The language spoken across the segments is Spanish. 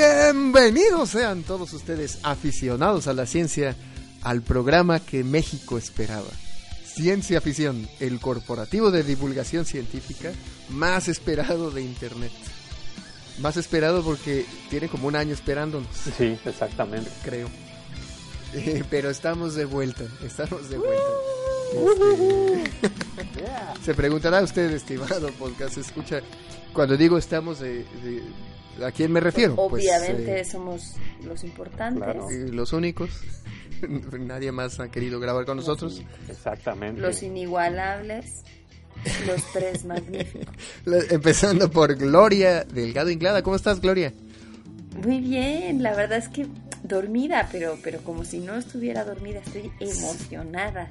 Bienvenidos sean todos ustedes aficionados a la ciencia al programa que México esperaba. Ciencia Ficción, el corporativo de divulgación científica más esperado de Internet. Más esperado porque tiene como un año esperándonos. Sí, exactamente. Creo. Eh, pero estamos de vuelta, estamos de vuelta. Este, Se preguntará usted, estimado podcast, escucha, cuando digo estamos de, de- ¿a quién me refiero? Pues, Obviamente eh, somos los importantes, Claro. los únicos. Nadie más ha querido grabar con nosotros. Exactamente. los inigualables, los tres magníficos. Empezando por Gloria Delgado Inglada. ¿Cómo estás, Gloria? Muy bien, la verdad es que dormida, pero, pero como si no estuviera dormida, estoy emocionada.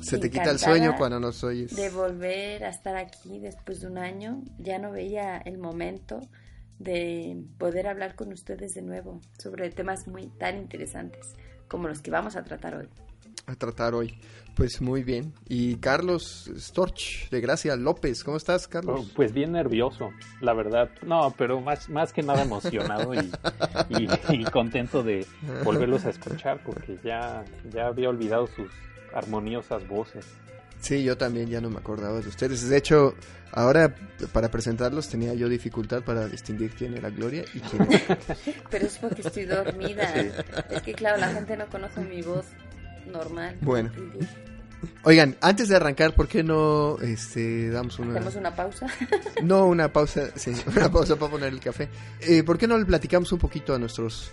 Se te quita el sueño cuando nos oyes. De volver a estar aquí después de un año, ya no veía el momento de poder hablar con ustedes de nuevo sobre temas muy tan interesantes como los que vamos a tratar hoy. a tratar hoy. Pues muy bien. Y Carlos Storch, de Gracia López. ¿Cómo estás, Oh, Carlos? Pues bien nervioso, la verdad. No, pero más, más que nada emocionado y, y- y contento de volverlos a escuchar porque ya, ya había olvidado sus armoniosas voces. Sí, yo también ya no me acordaba de ustedes. De hecho, ahora para presentarlos tenía yo dificultad para distinguir quién era Gloria y quién era. Pero es porque estoy dormida. Es que claro, la gente no conoce mi voz normal. Bueno. Oigan, antes de arrancar, ¿por qué no este, damos una... Hacemos una pausa. No, una pausa, sí, una pausa para poner el café. Eh, ¿Por qué no le platicamos un poquito a nuestros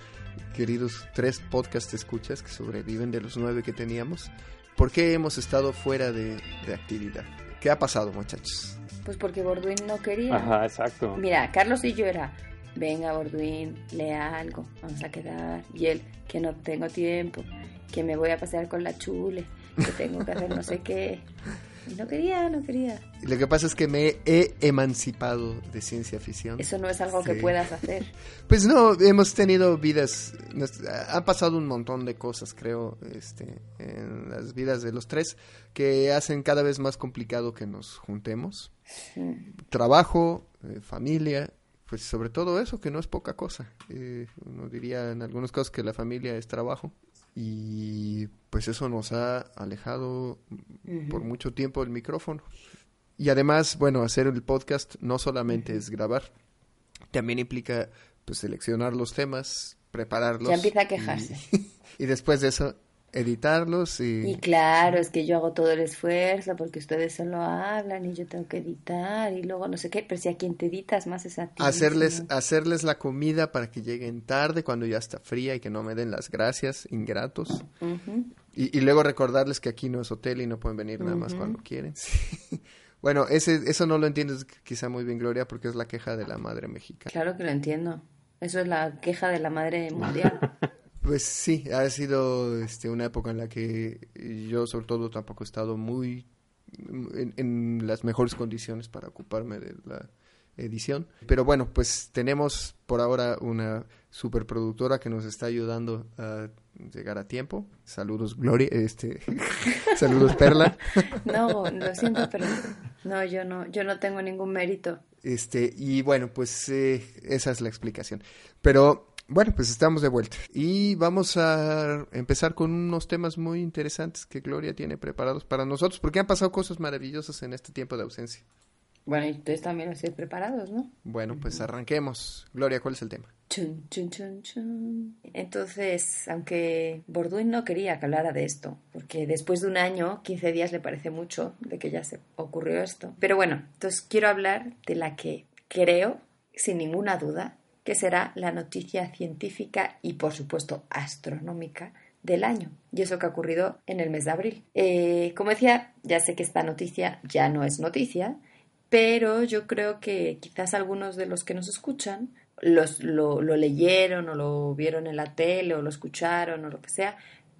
queridos tres podcast escuchas que sobreviven de los nueve que teníamos? ¿Por qué hemos estado fuera de, de actividad? ¿Qué ha pasado, muchachos? Pues porque Borduin no quería. Ajá, exacto. Mira, Carlos y yo era, venga Borduin, lea algo, vamos a quedar. Y él, que no tengo tiempo, que me voy a pasear con la chule, que tengo que hacer no sé qué. Y no quería, no quería. Lo que pasa es que me he emancipado de ciencia ficción. Eso no es algo que puedas hacer. Pues no, hemos tenido vidas, nos- han pasado un montón de cosas, creo, este, en las vidas de los tres, que hacen cada vez más complicado que nos juntemos. Trabajo, eh, familia, pues sobre todo eso, que no es poca cosa. Eh, uno diría en algunos casos que la familia es trabajo. Y pues eso nos ha alejado por mucho tiempo el micrófono. Y además, bueno, hacer el podcast no solamente es grabar, también implica pues seleccionar los temas, prepararlos. Ya empieza a y- quejarse. Y, después de eso, editarlos y... Y claro, es que yo hago todo el esfuerzo porque ustedes solo hablan y yo tengo que editar y luego no sé qué, pero si a quien te editas más es a ti. hacerles, hacerles la comida para que lleguen tarde cuando ya está fría y que no me den las gracias, ingratos. Y, y luego recordarles que aquí no es hotel y no pueden venir nada más cuando quieren. Sí. Bueno, ese, eso no lo entiendes quizá muy bien, Gloria, porque es la queja de la madre mexicana. Claro que lo entiendo. Eso es la queja de la madre mundial. Pues sí, ha sido este, una época en la que yo sobre todo tampoco he estado muy en, en las mejores condiciones para ocuparme de la edición. Pero bueno, pues tenemos por ahora una superproductora que nos está ayudando a llegar a tiempo. Saludos Gloria, este, saludos Perla. No, lo siento, pero no, yo no, yo no tengo ningún mérito. Este, y bueno, pues eh, esa es la explicación. Pero bueno, pues estamos de vuelta. Y vamos a empezar con unos temas muy interesantes que Gloria tiene preparados para nosotros, porque han pasado cosas maravillosas en este tiempo de ausencia. Bueno, y ustedes también estén preparados, ¿no? Bueno, pues arranquemos. Gloria, ¿cuál es el tema? Chun, chun, chun, chun. Entonces, aunque Borduin no quería que hablara de esto, porque después de un año, 15 días le parece mucho de que ya se ocurrió esto. Pero bueno, entonces quiero hablar de la que creo, sin ninguna duda, que será la noticia científica y, por supuesto, astronómica del año. Y eso que ha ocurrido en el mes de abril. Eh, como decía, ya sé que esta noticia ya no es noticia, pero yo creo que quizás algunos de los que nos escuchan los, lo, lo leyeron o lo vieron en la tele o lo escucharon o lo que sea,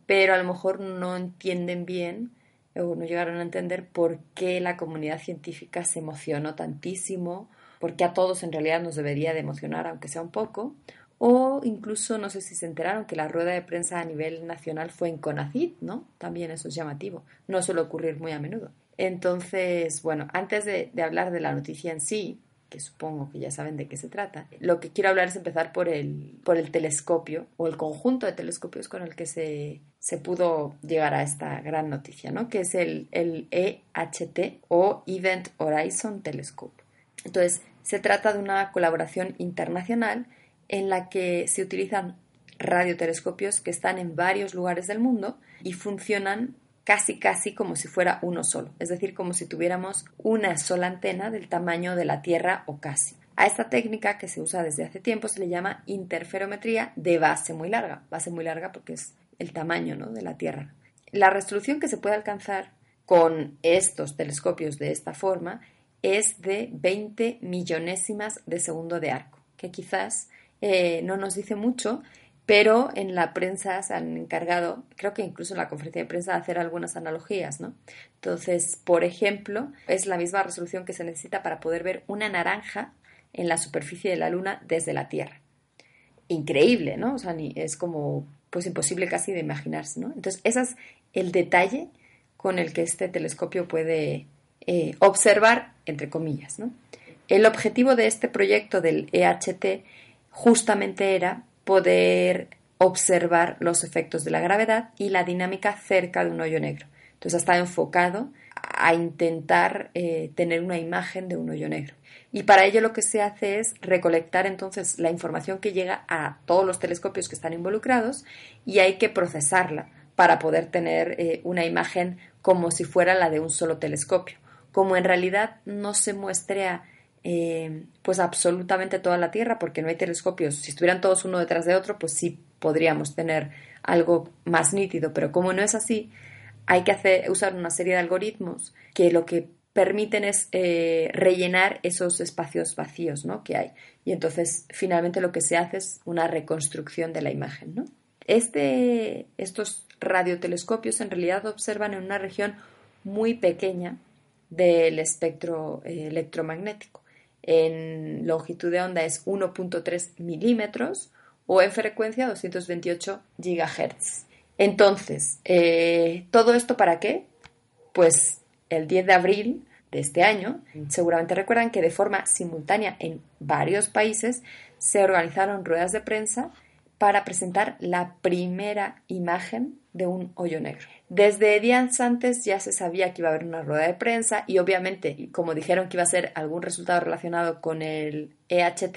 pero a lo mejor no entienden bien o no llegaron a entender por qué la comunidad científica se emocionó tantísimo, por qué a todos en realidad nos debería de emocionar, aunque sea un poco, o incluso no sé si se enteraron que la rueda de prensa a nivel nacional fue en CONACYT, ¿no? También eso es llamativo, no suele ocurrir muy a menudo. Entonces, bueno, antes de, de hablar de la noticia en sí, que supongo que ya saben de qué se trata. Lo que quiero hablar es empezar por el, por el telescopio o el conjunto de telescopios con el que se, se pudo llegar a esta gran noticia, ¿no? que es el, el EHT o Event Horizon Telescope. Entonces, se trata de una colaboración internacional en la que se utilizan radiotelescopios que están en varios lugares del mundo y funcionan casi casi como si fuera uno solo, es decir, como si tuviéramos una sola antena del tamaño de la Tierra o casi. A esta técnica que se usa desde hace tiempo se le llama interferometría de base muy larga, base muy larga porque es el tamaño ¿no? de la Tierra. La resolución que se puede alcanzar con estos telescopios de esta forma es de 20 millonésimas de segundo de arco, que quizás eh, no nos dice mucho, pero en la prensa se han encargado, creo que incluso en la conferencia de prensa, de hacer algunas analogías, ¿no? Entonces, por ejemplo, es la misma resolución que se necesita para poder ver una naranja en la superficie de la Luna desde la Tierra. Increíble, ¿no? O sea, es como, pues imposible casi de imaginarse, ¿no? Entonces, ese es el detalle con el que este telescopio puede eh, observar, entre comillas, ¿no? El objetivo de este proyecto del EHT justamente era poder observar los efectos de la gravedad y la dinámica cerca de un hoyo negro. Entonces está enfocado a intentar eh, tener una imagen de un hoyo negro. Y para ello lo que se hace es recolectar entonces la información que llega a todos los telescopios que están involucrados y hay que procesarla para poder tener eh, una imagen como si fuera la de un solo telescopio. Como en realidad no se muestra eh, pues absolutamente toda la Tierra, porque no hay telescopios. Si estuvieran todos uno detrás de otro, pues sí podríamos tener algo más nítido, pero como no es así, hay que hacer, usar una serie de algoritmos que lo que permiten es eh, rellenar esos espacios vacíos ¿no? que hay. Y entonces finalmente lo que se hace es una reconstrucción de la imagen. Este, estos radiotelescopios en realidad observan en una región muy pequeña del espectro eh, electromagnético en longitud de onda es 1.3 milímetros o en frecuencia 228 gigahertz. Entonces, eh, ¿todo esto para qué? Pues el 10 de abril de este año, seguramente recuerdan que de forma simultánea en varios países se organizaron ruedas de prensa para presentar la primera imagen de un hoyo negro. Desde días antes ya se sabía que iba a haber una rueda de prensa y obviamente, como dijeron que iba a ser algún resultado relacionado con el EHT,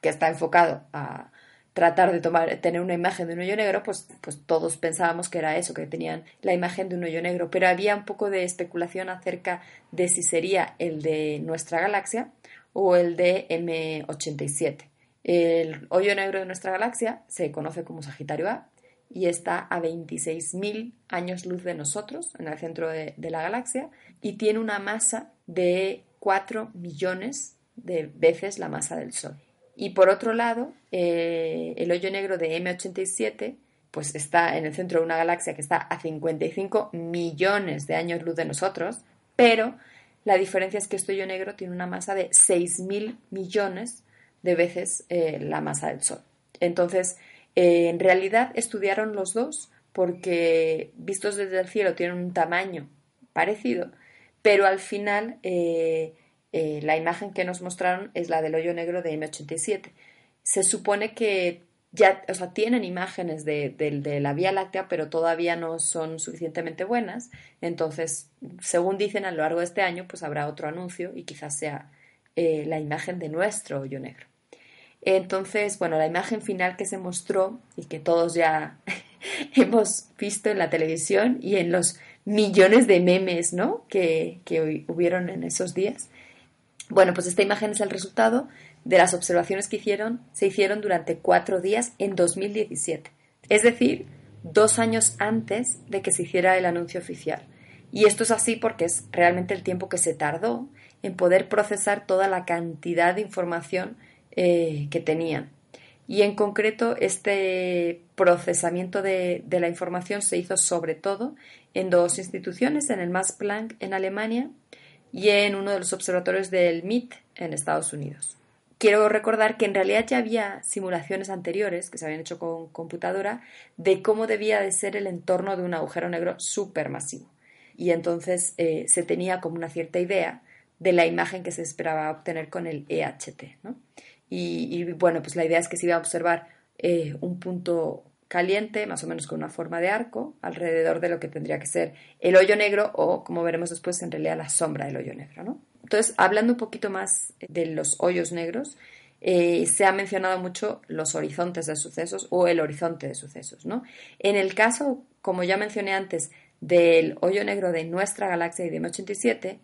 que está enfocado a tratar de tomar, tener una imagen de un hoyo negro, pues, pues todos pensábamos que era eso, que tenían la imagen de un hoyo negro. Pero había un poco de especulación acerca de si sería el de nuestra galaxia o el de M87. El hoyo negro de nuestra galaxia se conoce como Sagitario A y está a 26.000 años luz de nosotros, en el centro de, la galaxia, y tiene una masa de 4 millones de veces la masa del Sol. Y por otro lado, eh, el hoyo negro de M87 pues está en el centro de una galaxia que está a 55 millones de años luz de nosotros, pero la diferencia es que este hoyo negro tiene una masa de 6.000 millones de veces eh, la masa del Sol. Entonces, eh, en realidad estudiaron los dos porque vistos desde el cielo tienen un tamaño parecido, pero al final eh, la imagen que nos mostraron es la del hoyo negro de M87. Se supone que ya, o sea, tienen imágenes de, de, la Vía Láctea, pero todavía no son suficientemente buenas. Entonces, según dicen, a lo largo de este año, pues habrá otro anuncio y quizás sea la imagen de nuestro hoyo negro. Entonces, bueno, la imagen final que se mostró y que todos ya hemos visto en la televisión y en los millones de memes, ¿no? Que, que hubieron en esos días. Bueno, pues esta imagen es el resultado de las observaciones que hicieron, se hicieron durante cuatro días en 2017. Es decir, dos años antes de que se hiciera el anuncio oficial. Y esto es así porque es realmente el tiempo que se tardó en poder procesar toda la cantidad de información eh, que tenían. Y en concreto, este procesamiento de, la información se hizo sobre todo en dos instituciones, en el Max Planck en Alemania y en uno de los observatorios del MIT en Estados Unidos. Quiero recordar que en realidad ya había simulaciones anteriores que se habían hecho con computadora de cómo debía de ser el entorno de un agujero negro supermasivo. Y entonces eh, se tenía como una cierta idea de la imagen que se esperaba obtener con el EHT. Y, bueno, pues la idea es que se iba a observar eh, un punto caliente, más o menos con una forma de arco, alrededor de lo que tendría que ser el hoyo negro o, como veremos después, en realidad la sombra del hoyo negro. ¿no? Entonces, hablando un poquito más de los hoyos negros, eh, se ha mencionado mucho los horizontes de sucesos o el horizonte de sucesos. ¿no? En el caso, como ya mencioné antes, del hoyo negro de nuestra galaxia y de M87,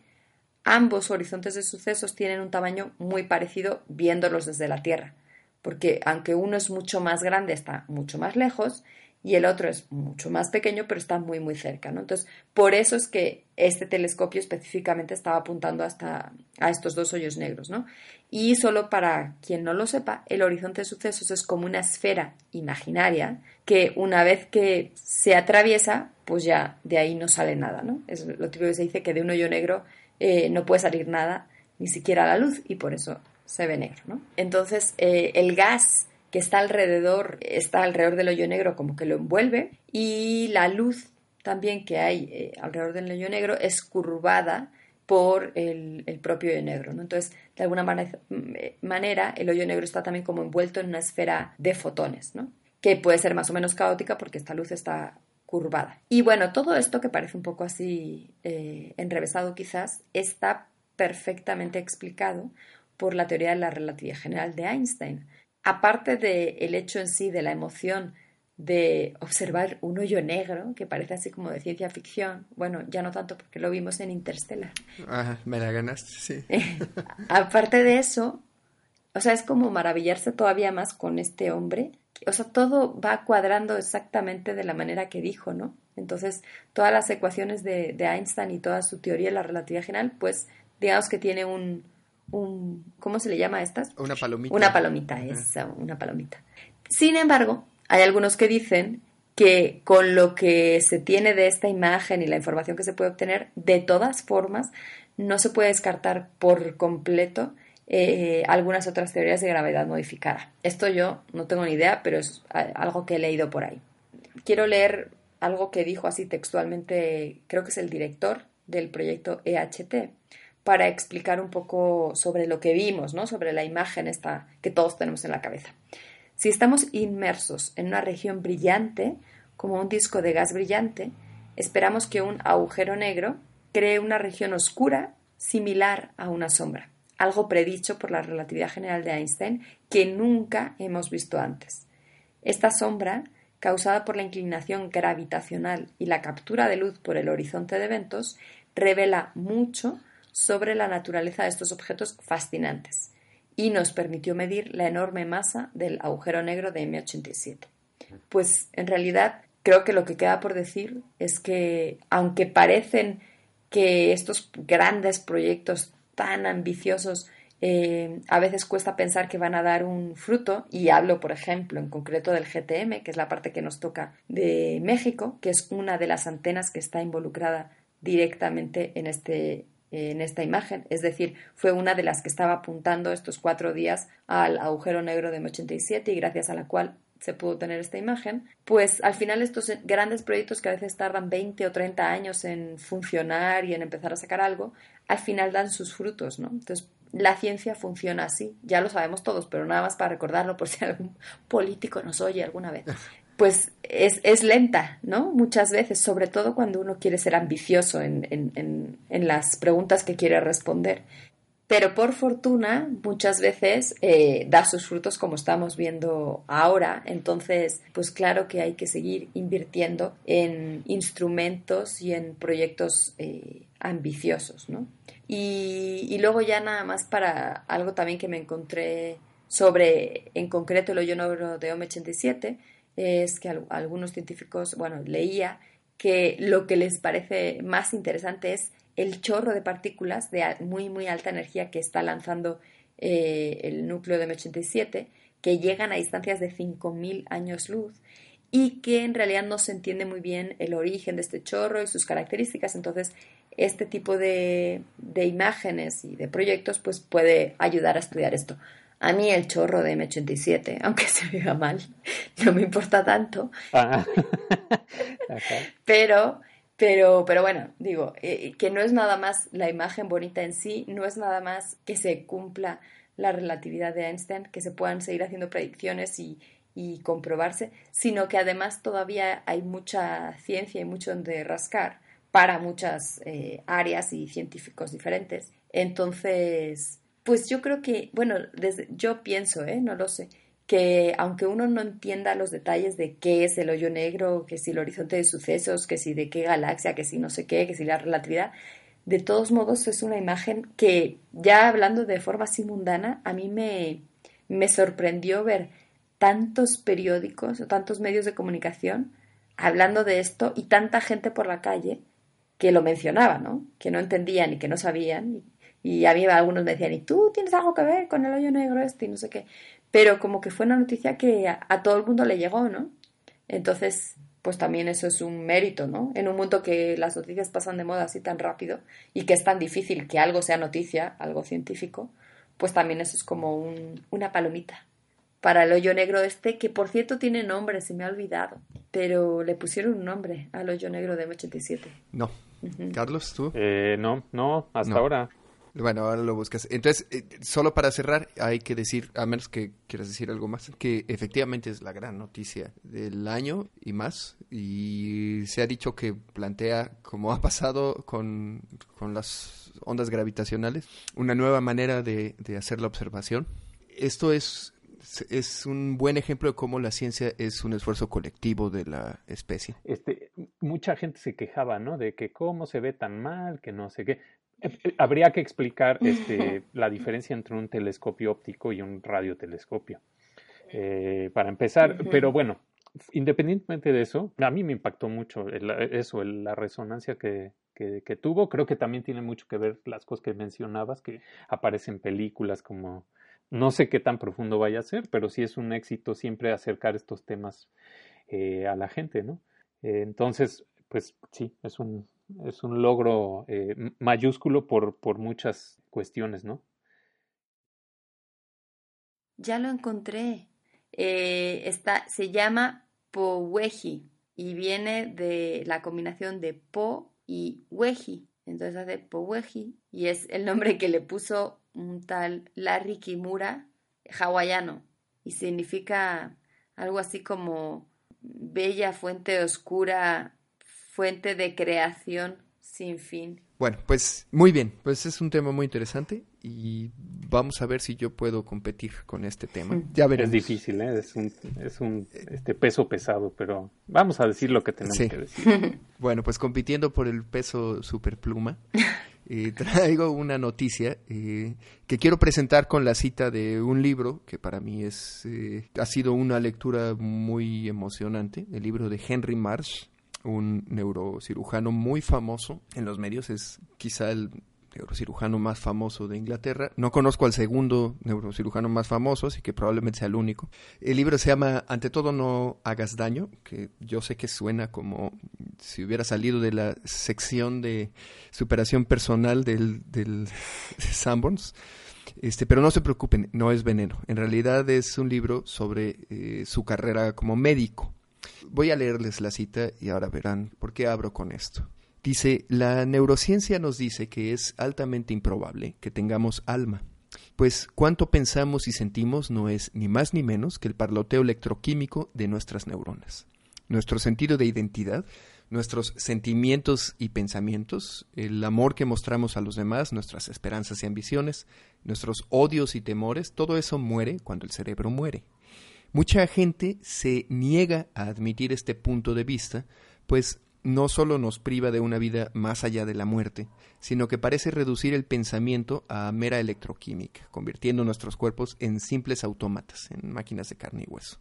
ambos horizontes de sucesos tienen un tamaño muy parecido viéndolos desde la Tierra, porque aunque uno es mucho más grande, está mucho más lejos, y el otro es mucho más pequeño, pero está muy, muy cerca, ¿no? Entonces, por eso es que este telescopio específicamente estaba apuntando hasta a estos dos hoyos negros, ¿no? Y solo para quien no lo sepa, el horizonte de sucesos es como una esfera imaginaria que una vez que se atraviesa, pues ya de ahí no sale nada, ¿no? Es lo típico que se dice que de un hoyo negro eh, no puede salir nada, ni siquiera la luz, y por eso se ve negro, ¿no? Entonces, eh, el gas que está alrededor, está alrededor del hoyo negro como que lo envuelve y la luz también que hay eh, alrededor del hoyo negro es curvada por el, propio hoyo negro. ¿no? Entonces, de alguna manera, el hoyo negro está también como envuelto en una esfera de fotones, ¿no? que puede ser más o menos caótica porque esta luz está curvada. Y bueno, todo esto que parece un poco así eh, enrevesado quizás, está perfectamente explicado por la teoría de la relatividad general de Einstein aparte del hecho en sí de la emoción de observar un hoyo negro, que parece así como de ciencia ficción, bueno, ya no tanto porque lo vimos en Interstellar. Me la ganaste, sí. aparte de eso, o sea, es como maravillarse todavía más con este hombre. O sea, todo va cuadrando exactamente de la manera que dijo, ¿no? Entonces, todas las ecuaciones de, de Einstein y toda su teoría de la relatividad general, pues digamos que tiene un, un, ¿cómo se le llama a estas? Una palomita. Una palomita, esa, una palomita. Sin embargo, hay algunos que dicen que con lo que se tiene de esta imagen y la información que se puede obtener, de todas formas, no se puede descartar por completo eh, algunas otras teorías de gravedad modificada. Esto yo no tengo ni idea, pero es algo que he leído por ahí. Quiero leer algo que dijo así textualmente, creo que es el director del proyecto EHT, para explicar un poco sobre lo que vimos, ¿no? sobre la imagen esta que todos tenemos en la cabeza. Si estamos inmersos en una región brillante, como un disco de gas brillante, esperamos que un agujero negro cree una región oscura similar a una sombra, algo predicho por la relatividad general de Einstein que nunca hemos visto antes. Esta sombra, causada por la inclinación gravitacional y la captura de luz por el horizonte de eventos, revela mucho sobre la naturaleza de estos objetos fascinantes y nos permitió medir la enorme masa del agujero negro de M87. Pues en realidad creo que lo que queda por decir es que aunque parecen que estos grandes proyectos tan ambiciosos eh, a veces cuesta pensar que van a dar un fruto, y hablo, por ejemplo, en concreto del GTM, que es la parte que nos toca de México, que es una de las antenas que está involucrada directamente en este en esta imagen, es decir, fue una de las que estaba apuntando estos cuatro días al agujero negro de M87 y gracias a la cual se pudo tener esta imagen, pues al final estos grandes proyectos que a veces tardan 20 o 30 años en funcionar y en empezar a sacar algo, al final dan sus frutos, ¿no? Entonces, la ciencia funciona así, ya lo sabemos todos, pero nada más para recordarlo por si algún político nos oye alguna vez. pues es, es, lenta, ¿no? Muchas veces, sobre todo cuando uno quiere ser ambicioso en, en, en, las preguntas que quiere responder. Pero por fortuna, muchas veces eh, da sus frutos como estamos viendo ahora. Entonces, pues claro que hay que seguir invirtiendo en instrumentos y en proyectos eh, ambiciosos, ¿no? Y, luego ya nada más para algo también que me encontré sobre, en concreto, el hoyo negro de OM87, es que algunos científicos, bueno, leía que lo que les parece más interesante es el chorro de partículas de muy, muy alta energía que está lanzando eh, el núcleo de M87, que llegan a distancias de 5.000 años luz y que en realidad no se entiende muy bien el origen de este chorro y sus características. Entonces, este tipo de, de imágenes y de proyectos pues puede ayudar a estudiar esto. A mí el chorro de M87, aunque se vea mal, no me importa tanto. Ah. Pero, Pero, pero bueno, digo, eh, que no es nada más la imagen bonita en sí, no es nada más que se cumpla la relatividad de Einstein, que se puedan seguir haciendo predicciones y, y comprobarse, sino que además todavía hay mucha ciencia y mucho donde rascar para muchas eh, áreas y científicos diferentes. Entonces, pues yo creo que, bueno, desde, yo pienso, ¿eh? no lo sé, que aunque uno no entienda los detalles de qué es el hoyo negro, que si el horizonte de sucesos, que si de qué galaxia, que si no sé qué, que si la relatividad, de todos modos es una imagen que ya hablando de forma así mundana, a mí me, me sorprendió ver tantos periódicos o tantos medios de comunicación hablando de esto y tanta gente por la calle que lo mencionaba, ¿no? Que no entendían y que no sabían. Y, a mí algunos me decían, ¿y tú tienes algo que ver con el hoyo negro este? Y no sé qué. Pero como que fue una noticia que a, a todo el mundo le llegó, ¿no? Entonces, pues también eso es un mérito, ¿no? En un mundo que las noticias pasan de moda así tan rápido y que es tan difícil que algo sea noticia, algo científico, pues también eso es como un, una palomita para el hoyo negro este, que por cierto tiene nombre, se me ha olvidado, pero le pusieron un nombre al hoyo negro de M87. No. Carlos, ¿tú? Eh, no, no, hasta ahora. Bueno, ahora lo buscas. Entonces, eh, solo para cerrar, hay que decir, a menos que quieras decir algo más, que efectivamente es la gran noticia del año y más. Y se ha dicho que plantea, como ha pasado con, con las ondas gravitacionales, una nueva manera de, de hacer la observación. Esto es es un buen ejemplo de cómo la ciencia es un esfuerzo colectivo de la especie. Este, mucha gente se quejaba, ¿no? De que cómo se ve tan mal, que no sé qué. Habría que explicar este, la diferencia entre un telescopio óptico y un radiotelescopio. Eh, para empezar, pero bueno, independientemente de eso, a mí me impactó mucho eso, la resonancia que, que, que, tuvo. Creo que también tiene mucho que ver las cosas que mencionabas, que aparecen películas como no sé qué tan profundo vaya a ser, pero sí es un éxito siempre acercar estos temas eh, a la gente, ¿no? Eh, entonces, pues sí, es un, es un logro eh, mayúsculo por, por muchas cuestiones, ¿no? Ya lo encontré. está, se llama Poweji y viene de la combinación de Po y Weji. Entonces hace Poweji y es el nombre que le puso un tal Larry Kimura hawaiano y significa algo así como bella fuente oscura, fuente de creación sin fin. Bueno, pues muy bien, pues es un tema muy interesante y vamos a ver si yo puedo competir con este tema. Ya veremos. Es difícil, ¿eh? es un, es un este peso pesado, pero vamos a decir lo que tenemos que decir. bueno, pues compitiendo por el peso superpluma, eh, traigo una noticia eh, que quiero presentar con la cita de un libro que para mí es eh, ha sido una lectura muy emocionante, el libro de Henry Marsh, un neurocirujano muy famoso en los medios, es quizá el neurocirujano más famoso de Inglaterra. No conozco al segundo neurocirujano más famoso, así que probablemente sea el único. El libro se llama Ante todo no hagas daño, que yo sé que suena como si hubiera salido de la sección de superación personal del, del Sanborns. Este, pero no se preocupen, no es veneno. En realidad es un libro sobre eh, su carrera como médico. Voy a leerles la cita y ahora verán por qué abro con esto. Dice, la neurociencia nos dice que es altamente improbable que tengamos alma, pues cuanto pensamos y sentimos no es ni más ni menos que el parloteo electroquímico de nuestras neuronas. Nuestro sentido de identidad, nuestros sentimientos y pensamientos, el amor que mostramos a los demás, nuestras esperanzas y ambiciones, nuestros odios y temores, todo eso muere cuando el cerebro muere. Mucha gente se niega a admitir este punto de vista, pues no solo nos priva de una vida más allá de la muerte, sino que parece reducir el pensamiento a mera electroquímica, convirtiendo nuestros cuerpos en simples autómatas, en máquinas de carne y hueso.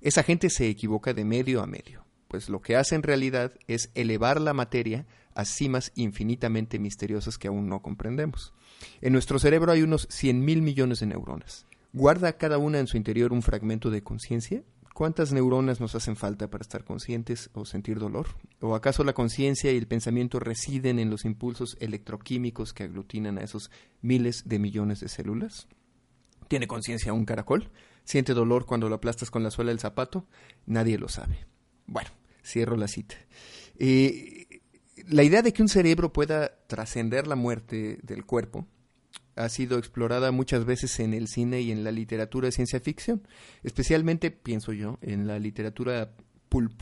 Esa gente se equivoca de medio a medio, pues lo que hace en realidad es elevar la materia a cimas infinitamente misteriosas que aún no comprendemos. En nuestro cerebro hay unos cien mil millones de neuronas. ¿Guarda cada una en su interior un fragmento de conciencia? ¿Cuántas neuronas nos hacen falta para estar conscientes o sentir dolor? ¿O acaso la conciencia y el pensamiento residen en los impulsos electroquímicos que aglutinan a esos miles de millones de células? ¿Tiene conciencia un caracol? ¿Siente dolor cuando lo aplastas con la suela del zapato? Nadie lo sabe. Bueno, cierro la cita. Eh, La idea de que un cerebro pueda trascender la muerte del cuerpo ha sido explorada muchas veces en el cine y en la literatura de ciencia ficción, especialmente, pienso yo, en la literatura pulp,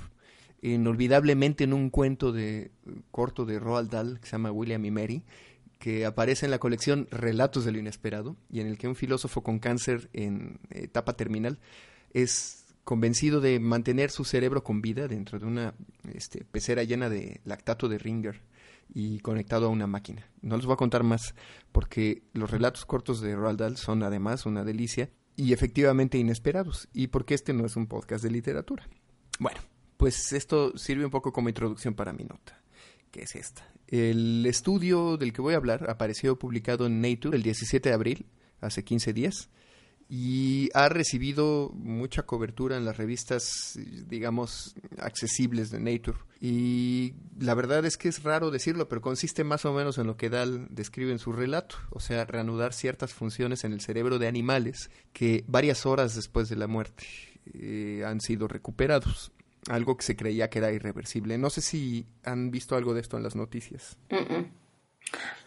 inolvidablemente en un cuento de corto de Roald Dahl que se llama William y Mary, que aparece en la colección Relatos de lo Inesperado y en el que un filósofo con cáncer en etapa terminal es convencido de mantener su cerebro con vida dentro de una este, pecera llena de lactato de Ringer y conectado a una máquina. No les voy a contar más porque los relatos cortos de Roald Dahl son además una delicia y efectivamente inesperados y porque este no es un podcast de literatura. Bueno, pues esto sirve un poco como introducción para mi nota, que es esta. El estudio del que voy a hablar apareció publicado en Nature el 17 de abril, hace 15 días, y ha recibido mucha cobertura en las revistas, digamos, accesibles de Nature. Y la verdad es que es raro decirlo, pero consiste más o menos en lo que Dahl describe en su relato, o sea, reanudar ciertas funciones en el cerebro de animales que varias horas después de la muerte eh, han sido recuperados. Algo que se creía que era irreversible. No sé si han visto algo de esto en las noticias.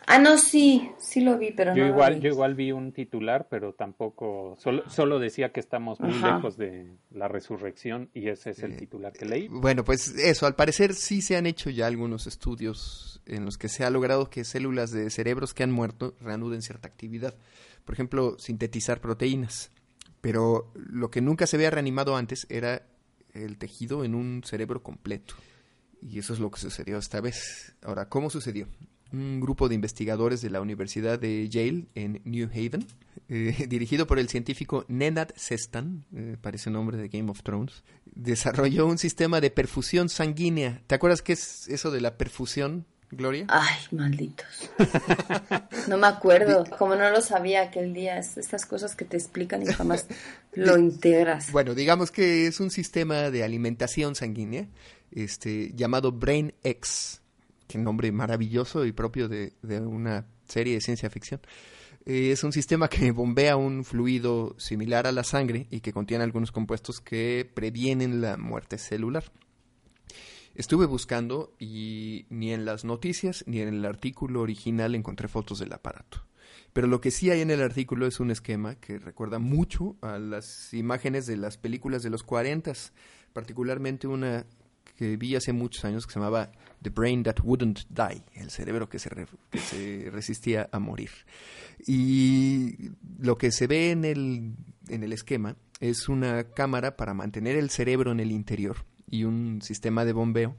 Ah, no, sí, sí lo vi, pero yo no igual, lo vi. Yo igual vi un titular, pero tampoco, solo, solo decía que estamos muy Ajá. lejos de la resurrección y ese es el titular que leí. Bueno, pues eso, al parecer sí se han hecho ya algunos estudios en los que se ha logrado que células de cerebros que han muerto reanuden cierta actividad. Por ejemplo, sintetizar proteínas. Pero lo que nunca se había reanimado antes era el tejido en un cerebro completo. Y eso es lo que sucedió esta vez. Ahora, ¿cómo sucedió? Un grupo de investigadores de la Universidad de Yale en New Haven, eh, dirigido por el científico Nenad Sestan, eh, parece nombre de Game of Thrones, desarrolló un sistema de perfusión sanguínea. ¿Te acuerdas qué es eso de la perfusión, Gloria? Ay, malditos. No me acuerdo. Como no lo sabía aquel día, es estas cosas que te explican y jamás lo integras. Bueno, digamos que es un sistema de alimentación sanguínea este, llamado Brain X, que nombre maravilloso y propio de, de una serie de ciencia ficción. Eh, es un sistema que bombea un fluido similar a la sangre y que contiene algunos compuestos que previenen la muerte celular. Estuve buscando y ni en las noticias ni en el artículo original encontré fotos del aparato. Pero lo que sí hay en el artículo es un esquema que recuerda mucho a las imágenes de las películas de los 40, particularmente una que vi hace muchos años que se llamaba The Brain That Wouldn't Die, el cerebro que se, re- que se resistía a morir. Y lo que se ve en el, en el esquema es una cámara para mantener el cerebro en el interior y un sistema de bombeo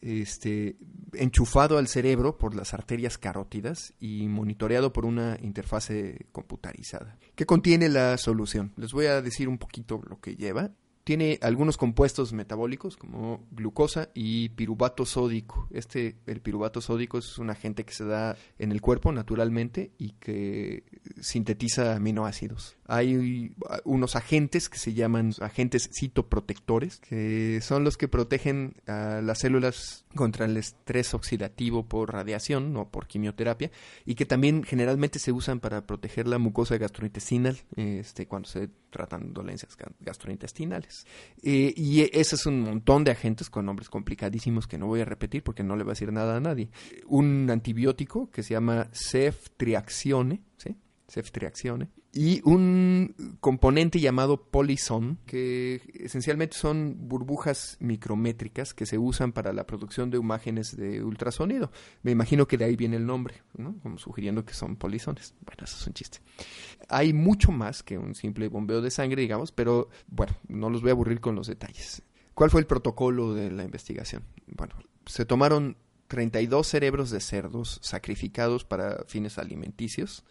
este, enchufado al cerebro por las arterias carótidas y monitoreado por una interfase computarizada. ¿Qué contiene la solución? Les voy a decir un poquito lo que lleva. Tiene algunos compuestos metabólicos como glucosa y piruvato sódico. Este, el piruvato sódico es un agente que se da en el cuerpo naturalmente y que sintetiza aminoácidos. Hay unos agentes que se llaman agentes citoprotectores, que son los que protegen a las células contra el estrés oxidativo por radiación o por quimioterapia y que también generalmente se usan para proteger la mucosa gastrointestinal este, cuando se tratan dolencias ga- gastrointestinales. Eh, y ese es un montón de agentes con nombres complicadísimos que no voy a repetir porque no le va a decir nada a nadie. Un antibiótico que se llama ceftriaxione, ¿sí? ceftriaxione, y un componente llamado polison, que esencialmente son burbujas micrométricas que se usan para la producción de imágenes de ultrasonido. Me imagino que de ahí viene el nombre, ¿no? sugiriendo que son polisones. Bueno, eso es un chiste. Hay mucho más que un simple bombeo de sangre, digamos, pero bueno, no los voy a aburrir con los detalles. ¿Cuál fue el protocolo de la investigación? Bueno, se tomaron 32 cerebros de cerdos sacrificados para fines alimenticios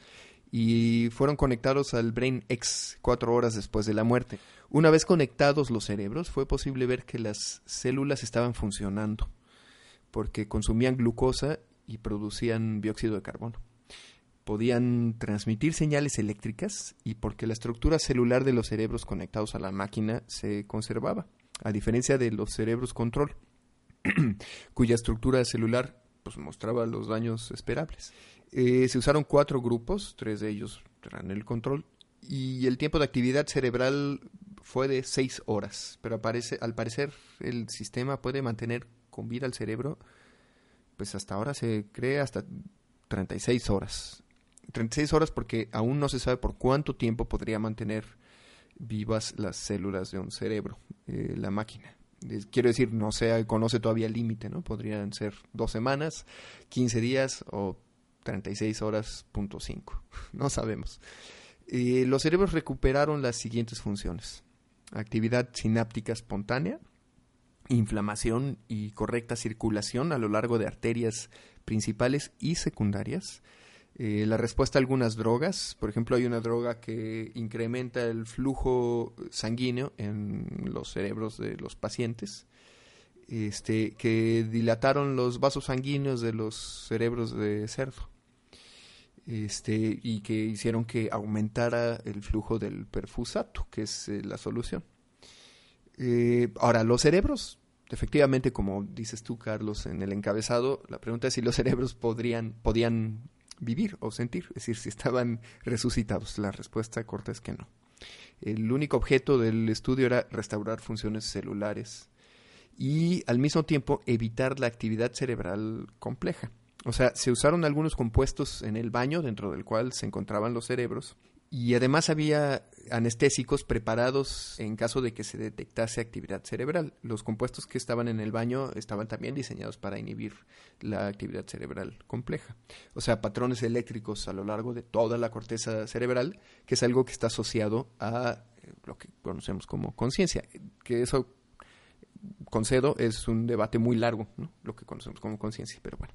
y fueron conectados al Brain X cuatro horas después de la muerte. Una vez conectados los cerebros, fue posible ver que las células estaban funcionando porque consumían glucosa y producían dióxido de carbono. Podían transmitir señales eléctricas y porque la estructura celular de los cerebros conectados a la máquina se conservaba, a diferencia de los cerebros control, cuya estructura celular pues, mostraba los daños esperables. Eh, se usaron cuatro grupos, tres de ellos eran el control, y el tiempo de actividad cerebral fue de seis horas, pero aparece, al parecer el sistema puede mantener con vida al cerebro pues hasta ahora se cree hasta 36 horas. 36 horas porque aún no se sabe por cuánto tiempo podría mantener vivas las células de un cerebro, eh, la máquina. quiero decir, no se conoce todavía el límite, ¿no? Podrían ser dos semanas, 15 días o 36 horas, punto 5. No sabemos. Eh, los cerebros recuperaron las siguientes funciones. Actividad sináptica espontánea, inflamación y correcta circulación a lo largo de arterias principales y secundarias, eh, la respuesta a algunas drogas, por ejemplo, hay una droga que incrementa el flujo sanguíneo en los cerebros de los pacientes, este, que dilataron los vasos sanguíneos de los cerebros de cerdo, este, y que hicieron que aumentara el flujo del perfusato, que es eh, la solución. Eh, ahora, los cerebros, efectivamente, como dices tú, Carlos, en el encabezado, la pregunta es si los cerebros podrían, podían vivir o sentir, es decir, si estaban resucitados. La respuesta corta es que no. El único objeto del estudio era restaurar funciones celulares y al mismo tiempo evitar la actividad cerebral compleja. O sea, se usaron algunos compuestos en el baño dentro del cual se encontraban los cerebros y además había anestésicos preparados en caso de que se detectase actividad cerebral. Los compuestos que estaban en el baño estaban también diseñados para inhibir la actividad cerebral compleja. O sea, patrones eléctricos a lo largo de toda la corteza cerebral, que es algo que está asociado a eh, lo que conocemos como conciencia, que eso concedo es un debate muy largo, lo que conocemos como conciencia, pero bueno,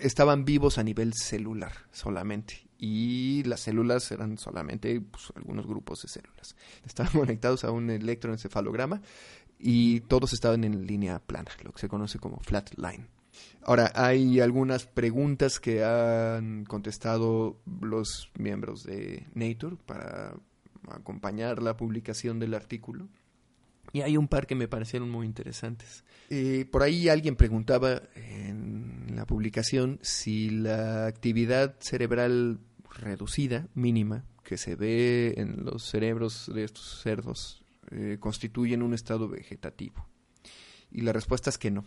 estaban vivos a nivel celular solamente y las células eran solamente pues, algunos grupos de células. Estaban conectados a un electroencefalograma y todos estaban en línea plana, lo que se conoce como flat line. Ahora, hay algunas preguntas que han contestado los miembros de Nature para acompañar la publicación del artículo. Y hay un par que me parecieron muy interesantes. Eh, por ahí alguien preguntaba en la publicación si la actividad cerebral reducida, mínima, que se ve en los cerebros de estos cerdos eh, constituyen un estado vegetativo. Y la respuesta es que no.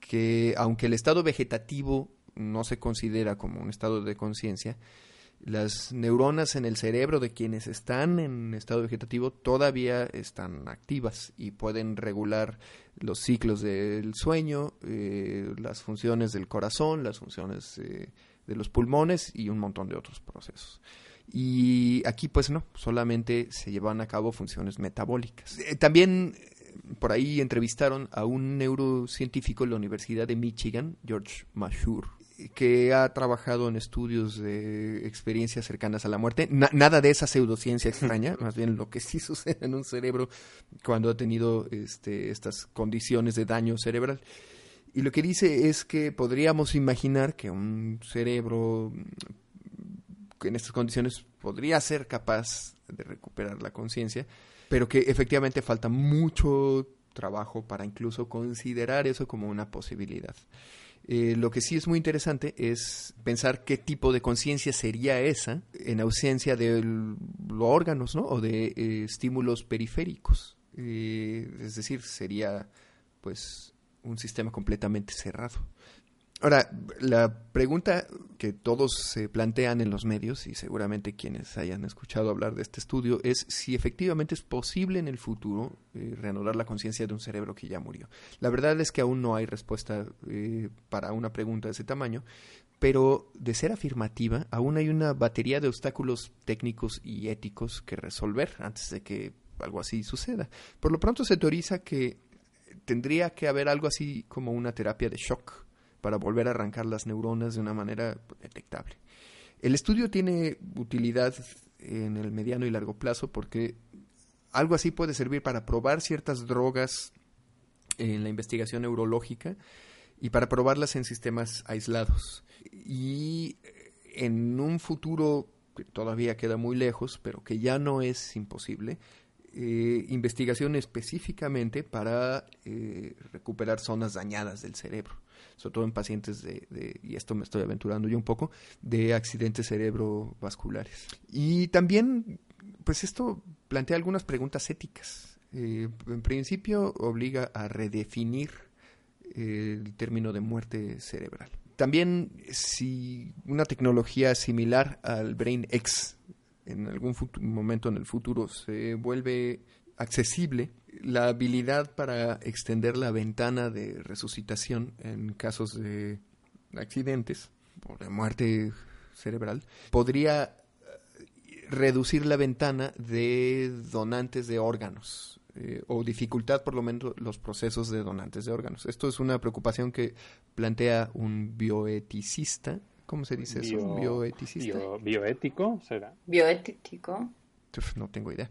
Que aunque el estado vegetativo no se considera como un estado de conciencia, las neuronas en el cerebro de quienes están en estado vegetativo todavía están activas y pueden regular los ciclos del sueño, eh, las funciones del corazón, las funciones eh, de los pulmones y un montón de otros procesos. Y aquí pues no, solamente se llevan a cabo funciones metabólicas. Eh, también por ahí entrevistaron a un neurocientífico en la Universidad de Michigan, George Mashur, que ha trabajado en estudios de experiencias cercanas a la muerte. nada de esa pseudociencia extraña, más bien lo que sí sucede en un cerebro cuando ha tenido este, estas condiciones de daño cerebral. Y lo que dice es que podríamos imaginar que un cerebro en estas condiciones podría ser capaz de recuperar la conciencia, pero que efectivamente falta mucho trabajo para incluso considerar eso como una posibilidad. Eh, lo que sí es muy interesante es pensar qué tipo de conciencia sería esa en ausencia de los órganos ¿no? o de eh, estímulos periféricos. Eh, es decir, sería pues un sistema completamente cerrado. Ahora, la pregunta que todos se plantean en los medios, y seguramente quienes hayan escuchado hablar de este estudio, es si efectivamente es posible en el futuro eh, reanudar la conciencia de un cerebro que ya murió. La verdad es que aún no hay respuesta eh, para una pregunta de ese tamaño, pero de ser afirmativa, aún hay una batería de obstáculos técnicos y éticos que resolver antes de que algo así suceda. Por lo pronto se teoriza que tendría que haber algo así como una terapia de shock para volver a arrancar las neuronas de una manera detectable. El estudio tiene utilidad en el mediano y largo plazo porque algo así puede servir para probar ciertas drogas en la investigación neurológica y para probarlas en sistemas aislados. Y en un futuro que todavía queda muy lejos, pero que ya no es imposible, eh, investigación específicamente para eh, recuperar zonas dañadas del cerebro sobre todo en pacientes de, y esto me estoy aventurando yo un poco, de accidentes cerebrovasculares. Y también, pues esto plantea algunas preguntas éticas. Eh, en principio obliga a redefinir el término de muerte cerebral. También si una tecnología similar al Brain X en algún momento en el futuro se vuelve accesible, la habilidad para extender la ventana de resucitación en casos de accidentes o de muerte cerebral podría eh, reducir la ventana de donantes de órganos eh, o dificultad por lo menos los procesos de donantes de órganos. Esto es una preocupación que plantea un bioeticista. ¿Cómo se dice eso? Bioeticista. bioético, será. Bioético. no tengo idea.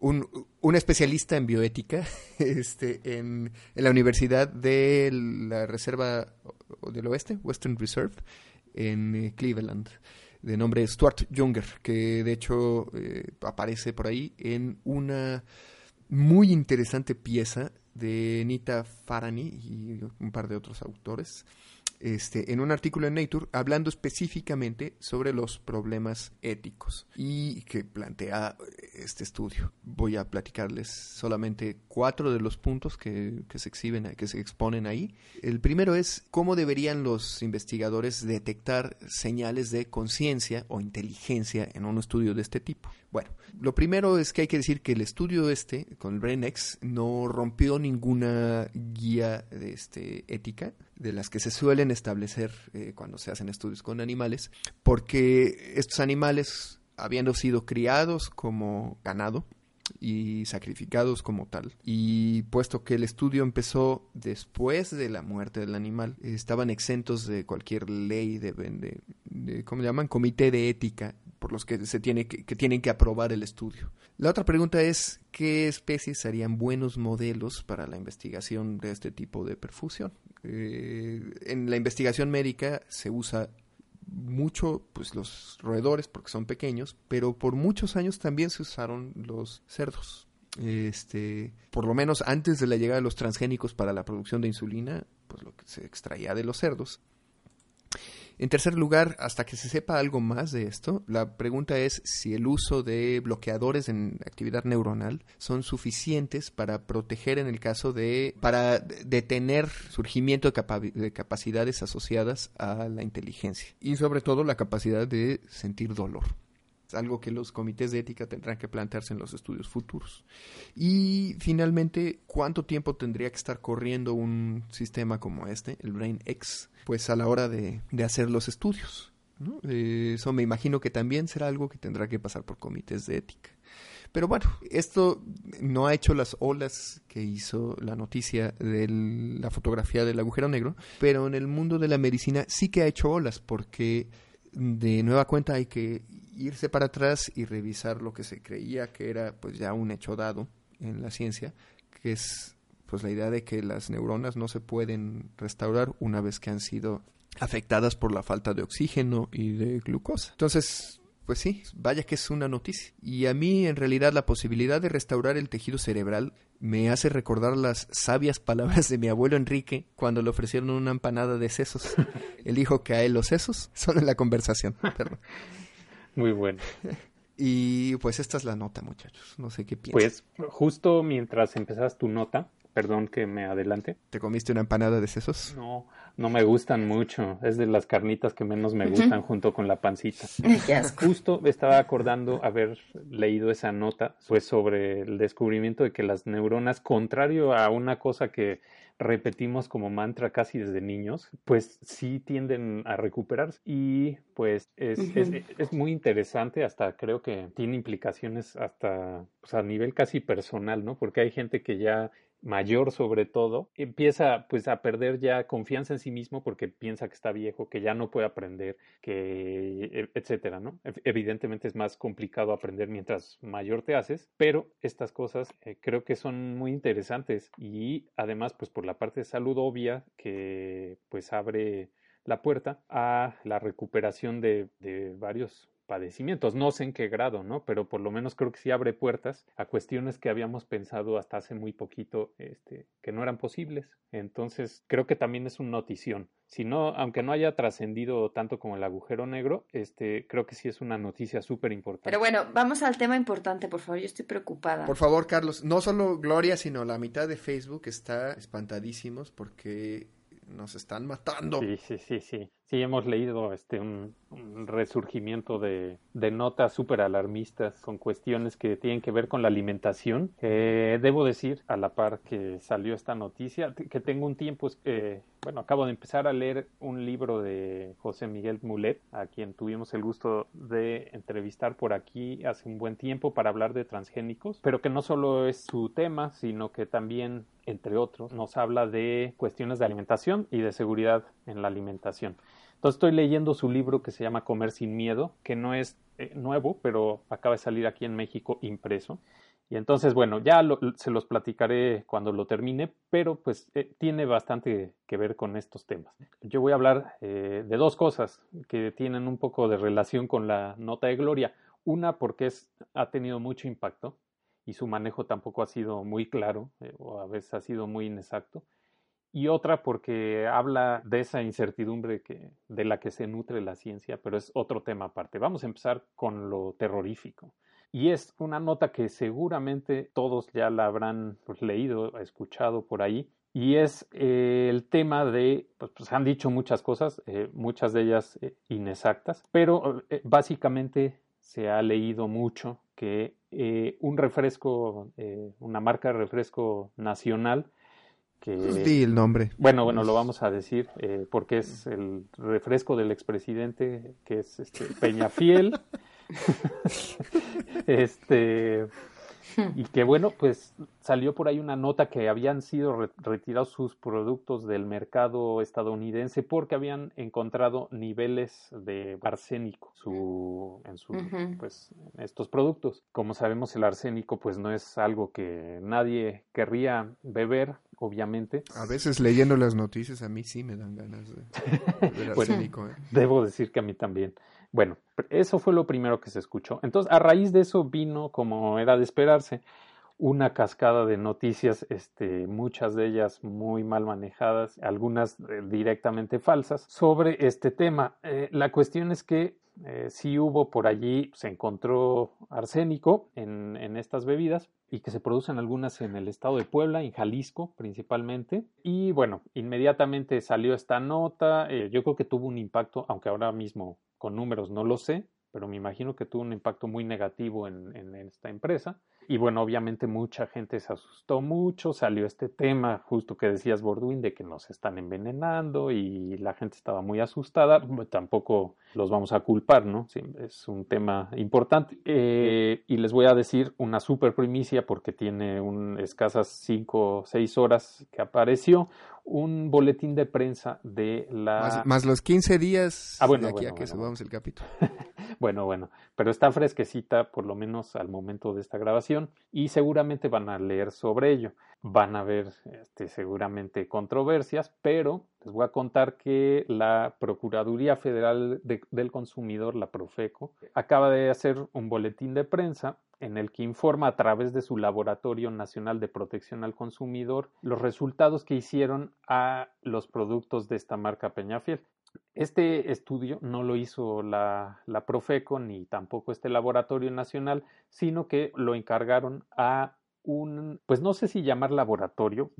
Un, un, especialista en bioética este, en, en, la Universidad de la Reserva del Oeste, Western Reserve, en eh, Cleveland, de nombre Stuart Junger, que de hecho eh, aparece por ahí en una muy interesante pieza de Nita Farani y un par de otros autores este, en un artículo en Nature hablando específicamente sobre los problemas éticos y que plantea este estudio. Voy a platicarles solamente cuatro de los puntos que, que se exhiben, que se exponen ahí. El primero es cómo deberían los investigadores detectar señales de conciencia o inteligencia en un estudio de este tipo. Bueno, lo primero es que hay que decir que el estudio este con el BrainX no rompió ninguna guía de este, ética de las que se suelen establecer eh, cuando se hacen estudios con animales, porque estos animales, habiendo sido criados como ganado, y sacrificados como tal. Y puesto que el estudio empezó después de la muerte del animal, estaban exentos de cualquier ley de, de, ¿cómo llaman? Comité de ética por los que se tiene que, tienen que aprobar el estudio. La otra pregunta es qué especies serían buenos modelos para la investigación de este tipo de perfusión. Eh, en la investigación médica se usa mucho pues los roedores porque son pequeños, pero por muchos años también se usaron los cerdos. Este, por lo menos antes de la llegada de los transgénicos para la producción de insulina, pues lo que se extraía de los cerdos. En tercer lugar, hasta que se sepa algo más de esto, la pregunta es si el uso de bloqueadores en actividad neuronal son suficientes para proteger en el caso de, para detener surgimiento de, de capacidades asociadas a la inteligencia y sobre todo la capacidad de sentir dolor. Es algo que los comités de ética tendrán que plantearse en los estudios futuros. Y finalmente, ¿cuánto tiempo tendría que estar corriendo un sistema como este, el Brain X, pues a la hora de, hacer los estudios? Eh, eso me imagino que también será algo que tendrá que pasar por comités de ética. Pero bueno, esto no ha hecho las olas que hizo la noticia de la fotografía del agujero negro, pero en el mundo de la medicina sí que ha hecho olas, porque de nueva cuenta hay que irse para atrás y revisar lo que se creía que era pues ya un hecho dado en la ciencia, que es pues la idea de que las neuronas no se pueden restaurar una vez que han sido afectadas por la falta de oxígeno y de glucosa. Entonces, pues sí, vaya que es una noticia. Y a mí, en realidad, la posibilidad de restaurar el tejido cerebral me hace recordar las sabias palabras de mi abuelo Enrique cuando le ofrecieron una empanada de sesos. Él dijo que a él los sesos son en la conversación. Muy bueno. Y pues esta es la nota, muchachos. No sé qué piensas. Pues justo mientras empezas tu nota, perdón que me adelante. ¿Te comiste una empanada de sesos? No, no me gustan mucho. Es de las carnitas que menos me gustan junto con la pancita. Justo me estaba acordando haber leído esa nota pues sobre el descubrimiento de que las neuronas, contrario a una cosa que repetimos como mantra casi desde niños, pues sí tienden a recuperarse. Y pues es, es, muy interesante, hasta creo que tiene implicaciones hasta pues, a nivel casi personal, ¿no? Porque hay gente que ya mayor sobre todo, empieza pues a perder ya confianza en sí mismo porque piensa que está viejo, que ya no puede aprender, que e, etcétera, ¿no? Evidentemente es más complicado aprender mientras mayor te haces, pero estas cosas eh, creo que son muy interesantes y además pues por la parte de salud obvia que pues abre la puerta a la recuperación de, de varios padecimientos. No sé en qué grado, ¿no? Pero por lo menos creo que sí abre puertas a cuestiones que habíamos pensado hasta hace muy poquito este, que no eran posibles. Entonces, creo que también es una notición. Si no, aunque no haya trascendido tanto como el agujero negro, este, creo que sí es una noticia súper importante. Pero bueno, vamos al tema importante, por favor, yo estoy preocupada. Por favor, Carlos, no solo Gloria, sino la mitad de Facebook está espantadísimos porque nos están matando. Sí, sí, sí, sí. Sí, hemos leído este un, resurgimiento de, notas súper alarmistas con cuestiones que tienen que ver con la alimentación. Eh, debo decir, a la par que salió esta noticia, que tengo un tiempo, eh, bueno, acabo de empezar a leer un libro de José Miguel Mulet, a quien tuvimos el gusto de entrevistar por aquí hace un buen tiempo para hablar de transgénicos, pero que no solo es su tema, sino que también entre otros, nos habla de cuestiones de alimentación y de seguridad en la alimentación. Entonces estoy leyendo su libro que se llama Comer sin Miedo, que no es eh, nuevo, pero acaba de salir aquí en México impreso. Y entonces, bueno, ya se los platicaré cuando lo termine, pero pues eh, tiene bastante que ver con estos temas. Yo voy a hablar eh, de dos cosas que tienen un poco de relación con la nota de Gloria. Una porque es, ha tenido mucho impacto y su manejo tampoco ha sido muy claro o a veces ha sido muy inexacto y otra porque habla de esa incertidumbre que, de la que se nutre la ciencia, pero es otro tema aparte. Vamos a empezar con lo terrorífico. Y es una nota que seguramente todos ya la habrán pues, leído, escuchado por ahí, y es eh, el tema de, pues, pues, han dicho muchas cosas, eh, muchas de ellas eh, inexactas, pero básicamente se ha leído mucho que un refresco, una marca de refresco nacional, que, el nombre. Bueno, bueno, lo vamos a decir eh, porque es el refresco del expresidente que es este Peñafiel. este y que bueno, pues salió por ahí una nota que habían sido retirados sus productos del mercado estadounidense porque habían encontrado niveles de arsénico su, en su, pues, en estos productos. Como sabemos, el arsénico pues no es algo que nadie querría beber, obviamente. A veces leyendo las noticias a mí sí me dan ganas de beber arsénico. ¿eh? Debo decir que a mí también. Bueno, eso fue lo primero que se escuchó. Entonces, a raíz de eso vino, como era de esperarse, una cascada de noticias, este, muchas de ellas muy mal manejadas, algunas eh, directamente falsas, sobre este tema. Eh, la cuestión es que eh, sí hubo por allí, se encontró arsénico en, estas bebidas y que se producen algunas en el estado de Puebla, en Jalisco principalmente. Y bueno, inmediatamente salió esta nota, yo creo que tuvo un impacto, aunque ahora mismo con números no lo sé, pero me imagino que tuvo un impacto muy negativo en esta empresa. Y bueno, obviamente mucha gente se asustó mucho, salió este tema justo que decías Borduin de que nos están envenenando y la gente estaba muy asustada, tampoco los vamos a culpar, ¿no? es un tema importante. Eh, y les voy a decir una super primicia porque tiene un, escasas cinco o seis horas que apareció un boletín de prensa de la... Más, los 15 días ah, bueno, de aquí a que subamos el capítulo. bueno, bueno, pero está fresquecita por lo menos al momento de esta grabación y seguramente van a leer sobre ello. Van a ver este, seguramente controversias, pero les voy a contar que la Procuraduría Federal del Consumidor, la Profeco, acaba de hacer un boletín de prensa en el que informa a través de su Laboratorio Nacional de Protección al Consumidor los resultados que hicieron a los productos de esta marca Peñafiel. Este estudio no lo hizo la, la, Profeco ni tampoco este laboratorio nacional, sino que lo encargaron a pues no sé si llamar laboratorio,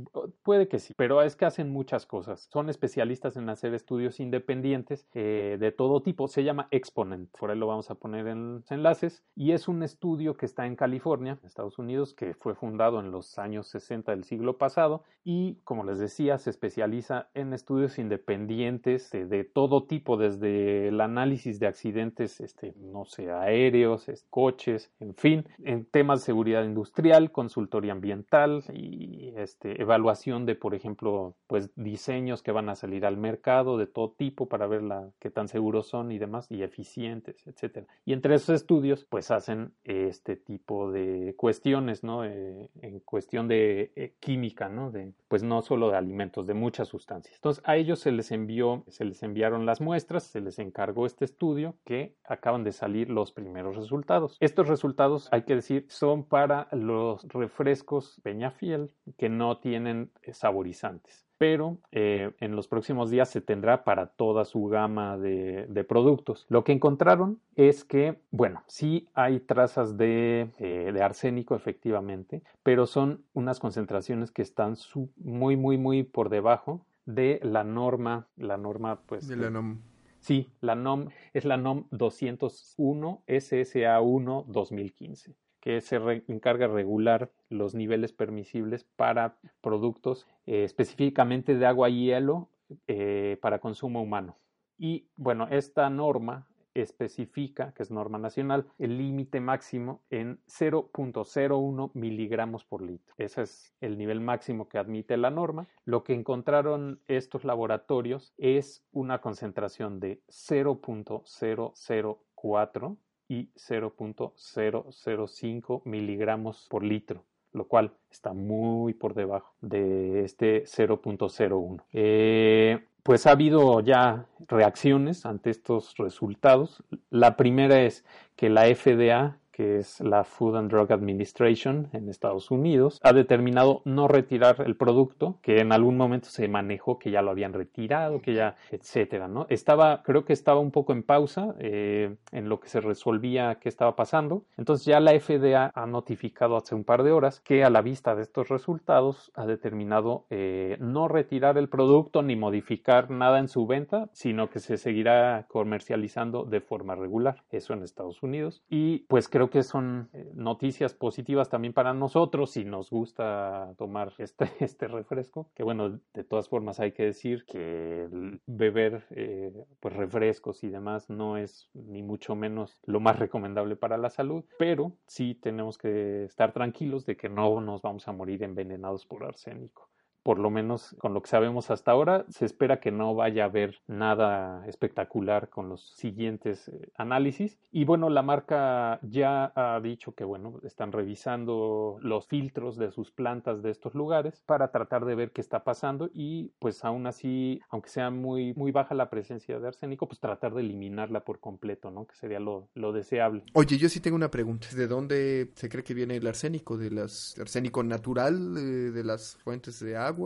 puede que sí, pero es que hacen muchas cosas. Son especialistas en hacer estudios independientes eh, de todo tipo. Se llama Exponent, por ahí lo vamos a poner en los enlaces. Y es un estudio que está en California, Estados Unidos, que fue fundado en los años 60 del siglo pasado y, como les decía, se especializa en estudios independientes de, todo tipo, desde el análisis de accidentes, este, no sé, aéreos, coches, en fin, en temas de seguridad industrial, con consultoría ambiental y este, evaluación de, por ejemplo, pues diseños que van a salir al mercado de todo tipo para ver la, qué tan seguros son y demás y eficientes, etcétera. Y entre esos estudios, pues hacen este tipo de cuestiones, ¿no? Eh, en cuestión de eh, química, ¿no? De, pues no solo de alimentos, de muchas sustancias. Entonces a ellos se les envió, se les enviaron las muestras, se les encargó este estudio que acaban de salir los primeros resultados. Estos resultados, hay que decir, son para los refrescos Peñafiel que no tienen eh, saborizantes pero eh, en los próximos días se tendrá para toda su gama de, productos. Lo que encontraron es que, bueno, sí hay trazas de, eh, de arsénico efectivamente, pero son unas concentraciones que están muy, muy, muy por debajo de la norma, la norma pues... De la NOM. Sí, la NOM es la NOM 201 SSA1 2015 que se encarga de regular los niveles permisibles para productos eh, específicamente de agua y hielo eh, para consumo humano. Y bueno, esta norma especifica, que es norma nacional, el límite máximo en 0.01 miligramos por litro. Ese es el nivel máximo que admite la norma. Lo que encontraron estos laboratorios es una concentración de 0.004 y 0.005 miligramos por litro, lo cual está muy por debajo de este 0.01. Eh, pues ha habido ya reacciones ante estos resultados. La primera es que la FDA que es la Food and Drug Administration en Estados Unidos, ha determinado no retirar el producto, que en algún momento se manejó que ya lo habían retirado, que ya, etcétera, ¿no? Estaba, creo que estaba un poco en pausa eh, en lo que se resolvía qué estaba pasando. Entonces ya la FDA ha notificado hace un par de horas que a la vista de estos resultados ha determinado eh, no retirar el producto ni modificar nada en su venta, sino que se seguirá comercializando de forma regular. Eso en Estados Unidos. Y pues creo que son eh, noticias positivas también para nosotros si nos gusta tomar este, este refresco. Que bueno, de todas formas hay que decir que beber eh, pues refrescos y demás no es ni mucho menos lo más recomendable para la salud, pero sí tenemos que estar tranquilos de que no nos vamos a morir envenenados por arsénico por lo menos con lo que sabemos hasta ahora, se espera que no vaya a haber nada espectacular con los siguientes eh, análisis. Y bueno, la marca ya ha dicho que bueno, están revisando los filtros de sus plantas de estos lugares para tratar de ver qué está pasando y pues aún así, aunque sea muy, muy baja la presencia de arsénico, pues tratar de eliminarla por completo, ¿no? Que sería lo, lo deseable. Oye, yo sí tengo una pregunta. ¿De dónde se cree que viene el arsénico? ¿De las arsénico natural eh, de las fuentes de agua?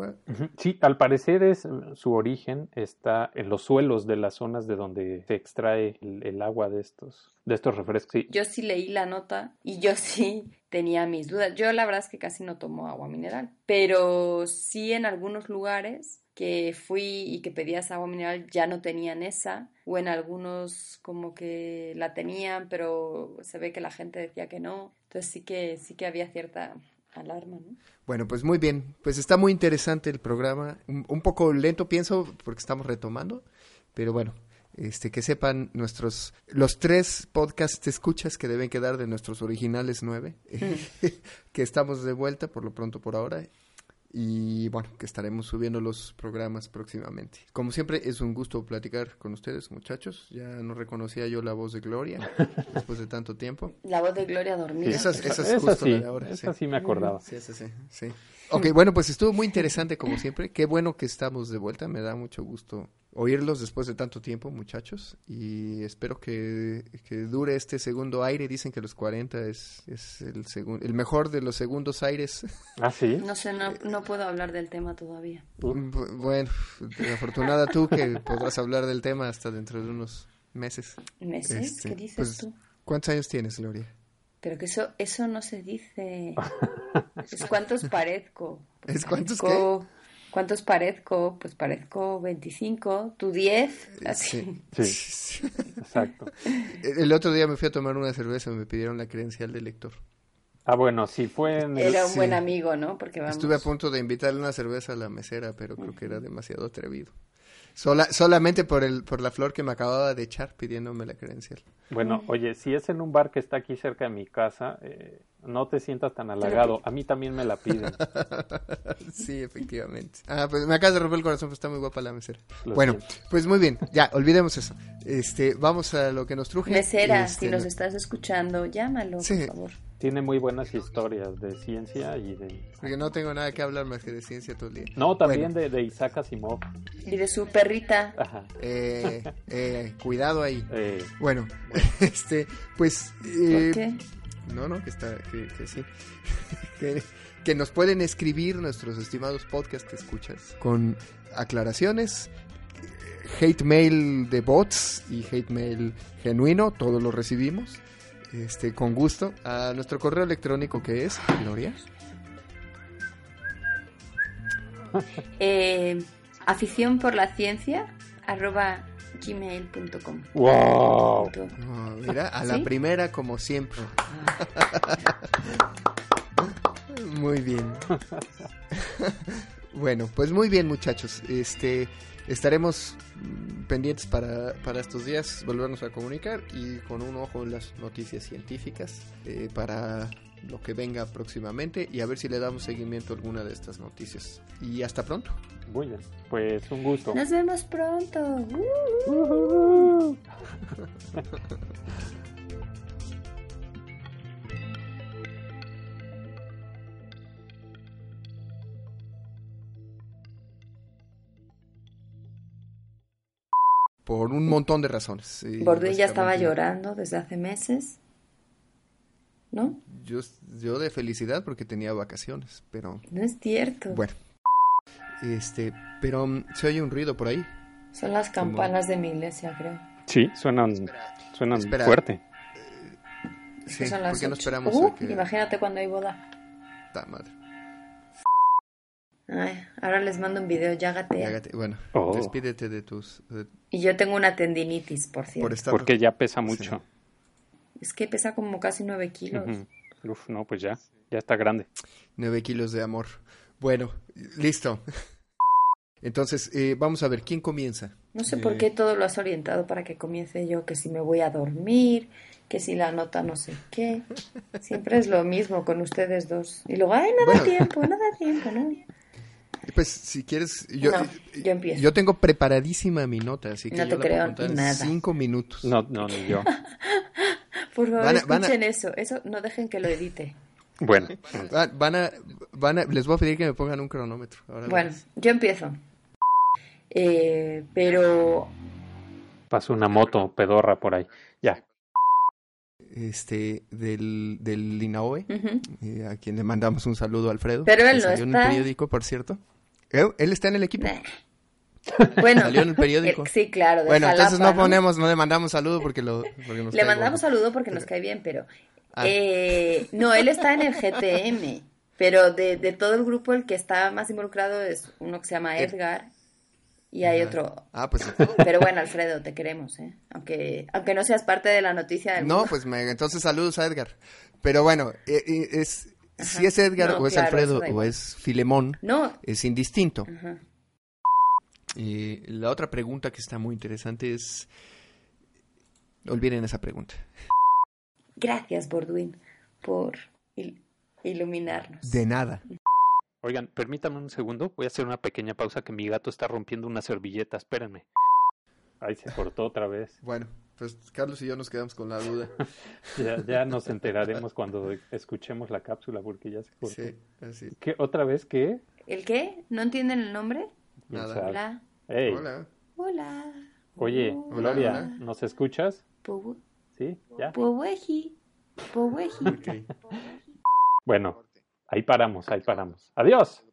Sí, al parecer es su origen está en los suelos de las zonas de donde se extrae el, agua de estos de estos refrescos. Yo sí leí la nota y yo sí tenía mis dudas. Yo la verdad es que casi no tomo agua mineral, pero sí en algunos lugares que fui y que pedías agua mineral ya no tenían esa o en algunos como que la tenían pero se ve que la gente decía que no entonces sí que sí que había cierta alarma, ¿no? Bueno, pues muy bien. Pues está muy interesante el programa. Un, poco lento, pienso, porque estamos retomando. Pero bueno, este, que sepan nuestros, los tres podcasts escuchas que deben quedar de nuestros originales nueve, que estamos de vuelta por lo pronto por ahora y bueno, que estaremos subiendo los programas próximamente. Como siempre, es un gusto platicar con ustedes, muchachos. Ya no reconocía yo la voz de Gloria después de tanto tiempo. La voz de Gloria dormida. Esa, esa es justo sí, la hora. Esa sí. me acordaba. Sí, sí, sí, sí. Ok, bueno, pues estuvo muy interesante como siempre. Qué bueno que estamos de vuelta. Me da mucho gusto oírlos después de tanto tiempo, muchachos. Y espero que, dure este segundo aire. Dicen que los 40 es, es el, segundo el mejor de los segundos aires. ¿Ah, sí? No sé, no, no puedo hablar del tema todavía. Bueno, afortunada tú que podrás hablar del tema hasta dentro de unos meses. ¿Meses? ¿Qué este, dices pues, tú? ¿Cuántos años tienes, Gloria? Pero que eso, eso no se dice. es cuántos parezco. ¿Es cuántos qué? ¿Cuántos parezco? Pues parezco 25, tú 10, así. Sí, exacto. El otro día me fui a tomar una cerveza y me pidieron la credencial de lector. Ah, bueno, sí fue en Era un buen amigo, ¿no? Porque vamos... Estuve a punto de invitarle una cerveza a la mesera, pero creo que era demasiado atrevido. Sola, solamente por, el, por la flor que me acababa de echar pidiéndome la credencial. Bueno, oye, si es en un bar que está aquí cerca de mi casa, eh, no te sientas tan halagado. A mí también me la piden. sí, efectivamente. Ah, pues me acabas de romper el corazón, pues está muy guapa la mesera. Lo bueno, siento. pues muy bien, ya, olvidemos eso. Este, vamos a lo que nos truje. Mesera, Este, si nos estás escuchando, llámalo, Sí. por favor. Tiene muy buenas historias de ciencia y de... Porque no tengo nada que hablar más que de ciencia todo el día. No, también Bueno, de, de Isaac Asimov. Y de su perrita. Ajá. eh, eh, cuidado ahí. Eh, Bueno, este, pues... eh, ¿Por qué? No, no, que está, que, que sí. que, que nos pueden escribir nuestros estimados podcast que escuchas con aclaraciones, hate mail de bots y hate mail genuino, todos lo recibimos. Este, con gusto, a nuestro correo electrónico que es Gloria. Eh, afición por la ciencia, arroba gmail.com. ¡Wow! Punto. Oh, mira, a la ¿Sí? primera como siempre. Muy bien. bueno, pues muy bien muchachos. Este estaremos mm, pendientes para, para estos días, volvernos a comunicar y con un ojo en las noticias científicas eh, para lo que venga próximamente y a ver si le damos seguimiento a alguna de estas noticias. Y hasta pronto. Muy bien. Pues un gusto. Nos vemos pronto. Uh. Por un montón de razones. eh, Borduin ya estaba llorando desde hace meses. ¿No? Yo, yo de felicidad porque tenía vacaciones, pero No es cierto. Bueno, este, pero mm, se oye un ruido por ahí. Son las campanas de mi iglesia, creo. Sí, suenan, suenan Espera. fuerte. Es Sí, son ¿por las qué no esperamos Uh, a que Imagínate cuando hay boda. Ta madre. Ay, ahora les mando un video, ya gatea. Hágate- Bueno, Oh. despídete de tus de- Y yo tengo una tendinitis, por cierto. por estar Porque ya pesa mucho. Es que pesa como casi nueve kilos. Ujú. Uf, no, pues ya. Ya está grande. nueve kilos de amor. Bueno, listo. Entonces, eh, vamos a ver, ¿quién comienza? No sé por Eh, qué todo lo has orientado para que comience yo, que si me voy a dormir, que si la nota no sé qué. Siempre es lo mismo con ustedes dos. Y luego, ay, no da Bueno. tiempo, no da tiempo, ¿no? Pues si quieres, yo, No, yo empiezo. yo tengo preparadísima mi nota, así que No yo te la puedo creo en nada. cinco minutos. No, no, ni yo. Por favor, Van a- van a- escuchen eso. Eso no dejen que lo edite. Bueno, Va- Van a, van a, les voy a pedir que me pongan un cronómetro. Ahora Bueno, yo empiezo. Eh, pero pasó una moto pedorra por ahí. Ya. Este, del, del Inaoe, ujú. eh, a quien le mandamos un saludo a Alfredo. Pero él no salió en está. el periódico, por cierto. ¿Eh? Él está en el equipo. Bueno, Salió en el periódico. eh, sí, claro. de Bueno, entonces no ponemos, no le mandamos saludo porque lo porque nos Le mandamos gordo. saludo porque nos cae bien, pero... Ah. eh, no, él está en el GTM, pero de, de todo el grupo el que está más involucrado es uno que se llama Edgar y hay otro... Ah, pues Pero bueno, Alfredo, te queremos, ¿eh? Aunque, aunque no seas parte de la noticia del no, mundo. pues me, entonces saludos a Edgar. Pero bueno, eh, eh, si es Edgar No, o es claro, Alfredo o es Filemón, No. es indistinto. Ajá. Y la otra pregunta que está muy interesante es olviden esa pregunta. Gracias, Borduin, por il- iluminarnos. De nada. Oigan, permítanme un segundo. Voy a hacer una pequeña pausa que mi gato está rompiendo una servilleta. Espérenme. Ay, se cortó otra vez. Bueno, pues Carlos y yo nos quedamos con la duda. Ya, ya nos enteraremos cuando escuchemos la cápsula porque ya se cortó. Sí, así. ¿Qué, ¿Otra vez qué? ¿El qué? ¿No entienden el nombre? ¿Quién Nada. Hola. Hola. Hola. Oye, Hola. Gloria, hola. ¿nos escuchas? Powe- ¿Sí? ¿Ya? Poweji. Ok. Bueno, ahí paramos, ahí paramos. Adiós.